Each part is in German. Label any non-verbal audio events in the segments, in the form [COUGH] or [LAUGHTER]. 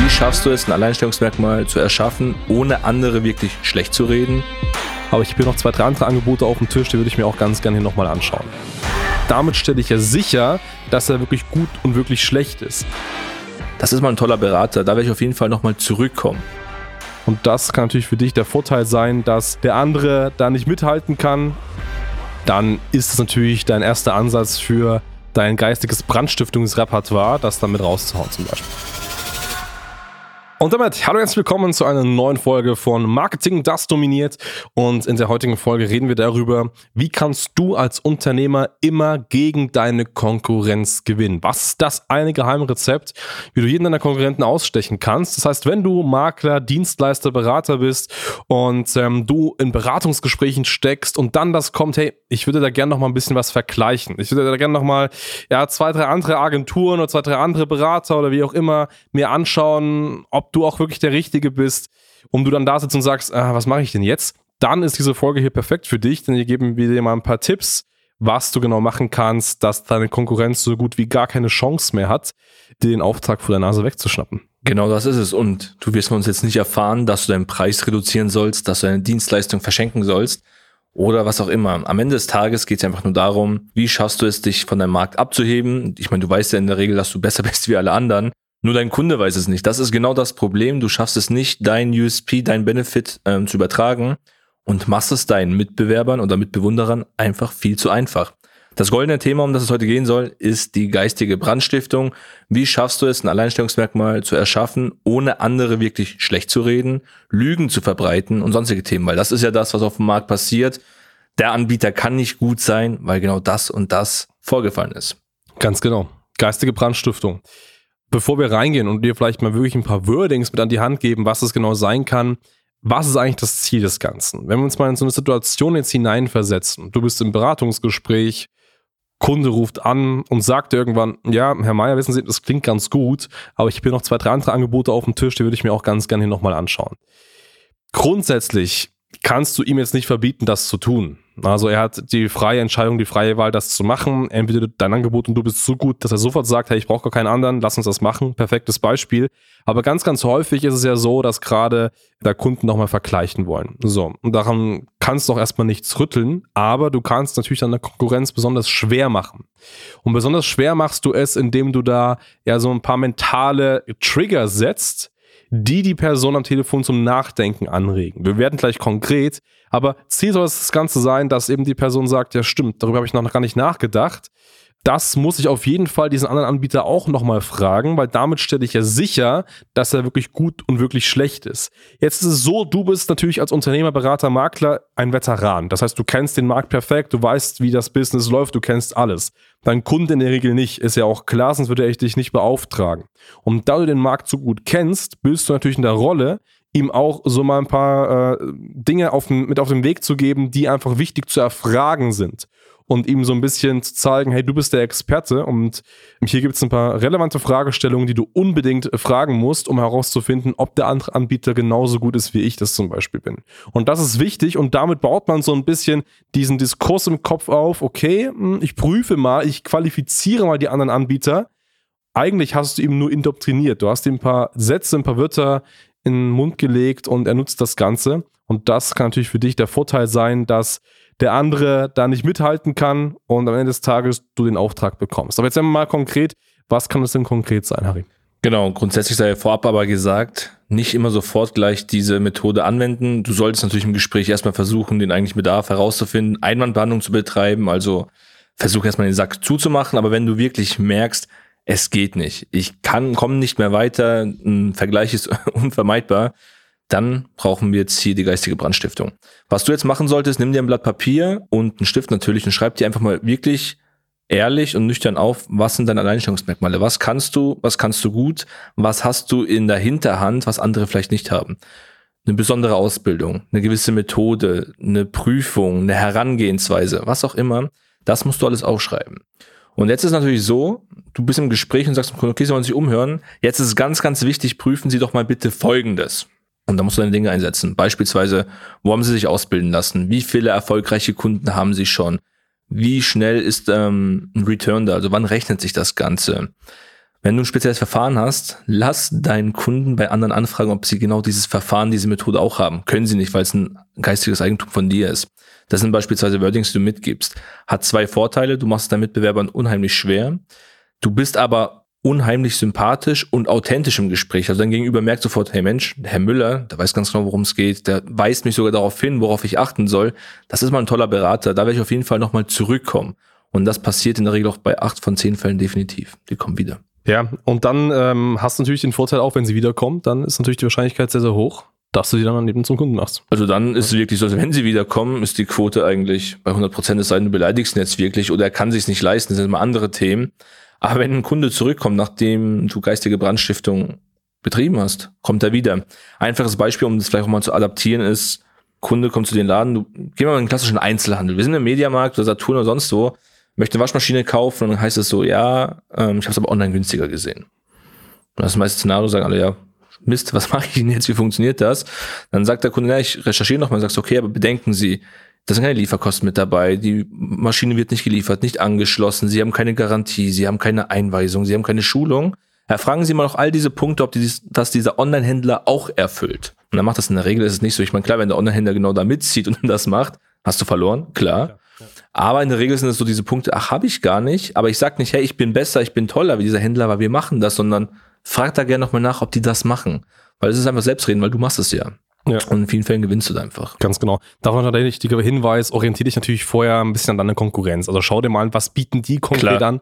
Wie schaffst du es, ein Alleinstellungsmerkmal zu erschaffen, ohne andere wirklich schlecht zu reden? Aber ich habe hier noch zwei, drei andere Angebote auf dem Tisch, die würde ich mir auch ganz gerne hier nochmal anschauen. Damit stelle ich ja sicher, dass er wirklich gut und wirklich schlecht ist. Das ist mal ein toller Berater, da werde ich auf jeden Fall nochmal zurückkommen. Und das kann natürlich für dich der Vorteil sein, dass der andere da nicht mithalten kann. Dann ist es natürlich dein erster Ansatz für dein geistiges Brandstiftungsrepertoire, das damit rauszuhauen zum Beispiel. Und damit hallo herzlich willkommen zu einer neuen Folge von Marketing, das dominiert. Und in der heutigen Folge reden wir darüber, wie kannst du als Unternehmer immer gegen deine Konkurrenz gewinnen? Was ist das eine Geheimrezept, wie du jeden deiner Konkurrenten ausstechen kannst? Das heißt, wenn du Makler, Dienstleister, Berater bist und ähm, du in Beratungsgesprächen steckst und dann das kommt, hey, ich würde da gerne noch mal ein bisschen was vergleichen. Ich würde da gerne noch mal ja, zwei, drei andere Agenturen oder zwei, drei andere Berater oder wie auch immer mir anschauen, ob du auch wirklich der Richtige bist, um du dann da sitzt und sagst, ah, was mache ich denn jetzt? Dann ist diese Folge hier perfekt für dich, denn hier geben wir dir mal ein paar Tipps, was du genau machen kannst, dass deine Konkurrenz so gut wie gar keine Chance mehr hat, den Auftrag vor der Nase wegzuschnappen. Genau das ist es. Und du wirst von uns jetzt nicht erfahren, dass du deinen Preis reduzieren sollst, dass du deine Dienstleistung verschenken sollst oder was auch immer. Am Ende des Tages geht es einfach nur darum, wie schaffst du es, dich von deinem Markt abzuheben. Ich meine, du weißt ja in der Regel, dass du besser [LAUGHS] bist wie alle anderen. Nur dein Kunde weiß es nicht. Das ist genau das Problem. Du schaffst es nicht, dein USP, dein Benefit ähm, zu übertragen und machst es deinen Mitbewerbern oder Mitbewunderern einfach viel zu einfach. Das goldene Thema, um das es heute gehen soll, ist die geistige Brandstiftung. Wie schaffst du es, ein Alleinstellungsmerkmal zu erschaffen, ohne andere wirklich schlecht zu reden, Lügen zu verbreiten und sonstige Themen? Weil das ist ja das, was auf dem Markt passiert. Der Anbieter kann nicht gut sein, weil genau das und das vorgefallen ist. Ganz genau. Geistige Brandstiftung bevor wir reingehen und dir vielleicht mal wirklich ein paar Wordings mit an die Hand geben, was es genau sein kann, was ist eigentlich das Ziel des Ganzen? Wenn wir uns mal in so eine Situation jetzt hineinversetzen, du bist im Beratungsgespräch, Kunde ruft an und sagt irgendwann, ja, Herr Meier, wissen Sie, das klingt ganz gut, aber ich habe hier noch zwei, drei andere Angebote auf dem Tisch, die würde ich mir auch ganz gerne hier nochmal anschauen. Grundsätzlich kannst du ihm jetzt nicht verbieten, das zu tun. Also er hat die freie Entscheidung, die freie Wahl, das zu machen. Entweder dein Angebot und du bist so gut, dass er sofort sagt, hey, ich brauche gar keinen anderen, lass uns das machen. Perfektes Beispiel. Aber ganz, ganz häufig ist es ja so, dass gerade da Kunden nochmal vergleichen wollen. So, und daran kannst du auch erstmal nichts rütteln, aber du kannst natürlich der Konkurrenz besonders schwer machen. Und besonders schwer machst du es, indem du da ja so ein paar mentale Trigger setzt, die die Person am Telefon zum Nachdenken anregen. Wir werden gleich konkret, aber Ziel soll es das Ganze sein, dass eben die Person sagt, ja stimmt, darüber habe ich noch gar nicht nachgedacht. Das muss ich auf jeden Fall diesen anderen Anbieter auch nochmal fragen, weil damit stelle ich ja sicher, dass er wirklich gut und wirklich schlecht ist. Jetzt ist es so, du bist natürlich als Unternehmer, Berater, Makler ein Veteran. Das heißt, du kennst den Markt perfekt, du weißt, wie das Business läuft, du kennst alles. Dein Kunde in der Regel nicht, ist ja auch klar, sonst würde er dich nicht beauftragen. Und da du den Markt so gut kennst, bist du natürlich in der Rolle, ihm auch so mal ein paar äh, Dinge auf, mit auf den Weg zu geben, die einfach wichtig zu erfragen sind und ihm so ein bisschen zu zeigen, hey, du bist der Experte und hier gibt es ein paar relevante Fragestellungen, die du unbedingt fragen musst, um herauszufinden, ob der andere Anbieter genauso gut ist, wie ich das zum Beispiel bin. Und das ist wichtig und damit baut man so ein bisschen diesen Diskurs im Kopf auf, okay, hm, ich prüfe mal, ich qualifiziere mal die anderen Anbieter. Eigentlich hast du ihm nur indoktriniert. Du hast ihm ein paar Sätze, ein paar Wörter in den Mund gelegt und er nutzt das Ganze. Und das kann natürlich für dich der Vorteil sein, dass der andere da nicht mithalten kann und am Ende des Tages du den Auftrag bekommst. Aber jetzt einmal mal konkret, was kann das denn konkret sein, Harry? Genau, grundsätzlich sei vorab aber gesagt, nicht immer sofort gleich diese Methode anwenden. Du solltest natürlich im Gespräch erstmal versuchen, den eigentlichen Bedarf herauszufinden, Einwandbehandlung zu betreiben, also versuch erstmal den Sack zuzumachen, aber wenn du wirklich merkst, es geht nicht, ich kann, komme nicht mehr weiter, ein Vergleich ist [LAUGHS] unvermeidbar, dann brauchen wir jetzt hier die geistige Brandstiftung. Was du jetzt machen solltest, nimm dir ein Blatt Papier und einen Stift natürlich und schreib dir einfach mal wirklich ehrlich und nüchtern auf, was sind deine Alleinstellungsmerkmale? Was kannst du, was kannst du gut? Was hast du in der Hinterhand, was andere vielleicht nicht haben? Eine besondere Ausbildung, eine gewisse Methode, eine Prüfung, eine Herangehensweise, was auch immer. Das musst du alles aufschreiben. Und jetzt ist natürlich so, du bist im Gespräch und sagst, okay, Sie wollen sich umhören. Jetzt ist es ganz, ganz wichtig, prüfen Sie doch mal bitte Folgendes. Und da musst du deine Dinge einsetzen. Beispielsweise, wo haben sie sich ausbilden lassen? Wie viele erfolgreiche Kunden haben sie schon? Wie schnell ist ähm, ein Return da? Also wann rechnet sich das Ganze? Wenn du ein spezielles Verfahren hast, lass deinen Kunden bei anderen anfragen, ob sie genau dieses Verfahren, diese Methode auch haben. Können sie nicht, weil es ein geistiges Eigentum von dir ist. Das sind beispielsweise Wordings, die du mitgibst. Hat zwei Vorteile. Du machst deinen Mitbewerbern unheimlich schwer. Du bist aber unheimlich sympathisch und authentisch im Gespräch. Also dein Gegenüber merkt sofort, hey Mensch, Herr Müller, der weiß ganz genau, worum es geht, der weist mich sogar darauf hin, worauf ich achten soll. Das ist mal ein toller Berater. Da werde ich auf jeden Fall nochmal zurückkommen. Und das passiert in der Regel auch bei acht von zehn Fällen definitiv. Die kommen wieder. Ja, und dann ähm, hast du natürlich den Vorteil auch, wenn sie wiederkommt, dann ist natürlich die Wahrscheinlichkeit sehr, sehr hoch, dass du die dann eben zum Kunden machst. Also dann ist es wirklich so, also wenn sie wiederkommen, ist die Quote eigentlich bei 100 Prozent, es sei denn, du beleidigst ihn jetzt wirklich oder er kann sich nicht leisten, das sind immer andere Themen. Aber wenn ein Kunde zurückkommt, nachdem du geistige Brandstiftung betrieben hast, kommt er wieder. Einfaches Beispiel, um das vielleicht auch mal zu adaptieren, ist, Kunde kommt zu den Laden, du, geh mal in den klassischen Einzelhandel. Wir sind im Mediamarkt oder Saturn oder sonst wo, möchte eine Waschmaschine kaufen und dann heißt es so, ja, ähm, ich habe es aber online günstiger gesehen. Und das meiste Szenario sagen alle, ja, Mist, was [LAUGHS] mache ich denn jetzt? Wie funktioniert das? Dann sagt der Kunde, ja, ich recherchiere nochmal, sagst, okay, aber bedenken Sie, da sind keine Lieferkosten mit dabei, die Maschine wird nicht geliefert, nicht angeschlossen, Sie haben keine Garantie, Sie haben keine Einweisung, Sie haben keine Schulung. Ja, fragen Sie mal noch all diese Punkte, ob die, das dieser Online-Händler auch erfüllt. Und dann macht das in der Regel, ist es nicht so. Ich meine, klar, wenn der Online-Händler genau da mitzieht und [LAUGHS] das macht, hast du verloren, klar. Ja, ja. Aber in der Regel sind es so diese Punkte, ach, habe ich gar nicht, aber ich sag nicht, hey, ich bin besser, ich bin toller wie dieser Händler, weil wir machen das, sondern frag da gerne nochmal nach, ob die das machen. Weil es ist einfach selbstreden, weil du machst es ja. Ja. Und in vielen Fällen gewinnst du da einfach. Ganz genau. Davon hat der richtige Hinweis, orientiere dich natürlich vorher ein bisschen an deine Konkurrenz. Also schau dir mal an, was bieten die konkret Klar. an.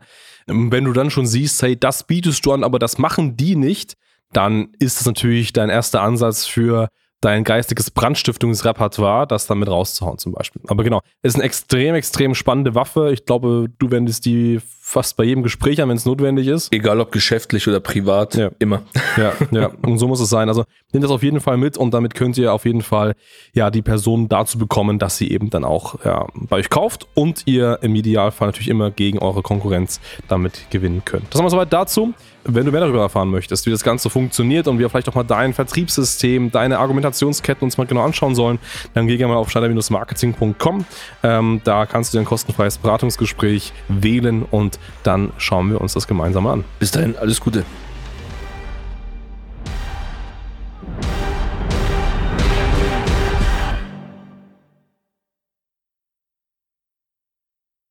Ähm, wenn du dann schon siehst, hey, das bietest du an, aber das machen die nicht, dann ist es natürlich dein erster Ansatz für dein geistiges Brandstiftungsrepertoire, das damit rauszuhauen zum Beispiel. Aber genau, ist eine extrem, extrem spannende Waffe. Ich glaube, du wendest die fast bei jedem Gespräch an, wenn es notwendig ist. Egal ob geschäftlich oder privat, ja. immer. Ja, ja, [LAUGHS] und so muss es sein. Also nehmt das auf jeden Fall mit und damit könnt ihr auf jeden Fall ja die Person dazu bekommen, dass sie eben dann auch ja, bei euch kauft und ihr im Idealfall natürlich immer gegen eure Konkurrenz damit gewinnen könnt. Das haben wir soweit dazu. Wenn du mehr darüber erfahren möchtest, wie das Ganze funktioniert und wir vielleicht auch mal dein Vertriebssystem, deine Argumentationsketten uns mal genau anschauen sollen, dann geh gerne mal auf schneider-marketing.com. Ähm, da kannst du dir ein kostenfreies Beratungsgespräch wählen und dann schauen wir uns das gemeinsam an. Bis dahin, alles Gute.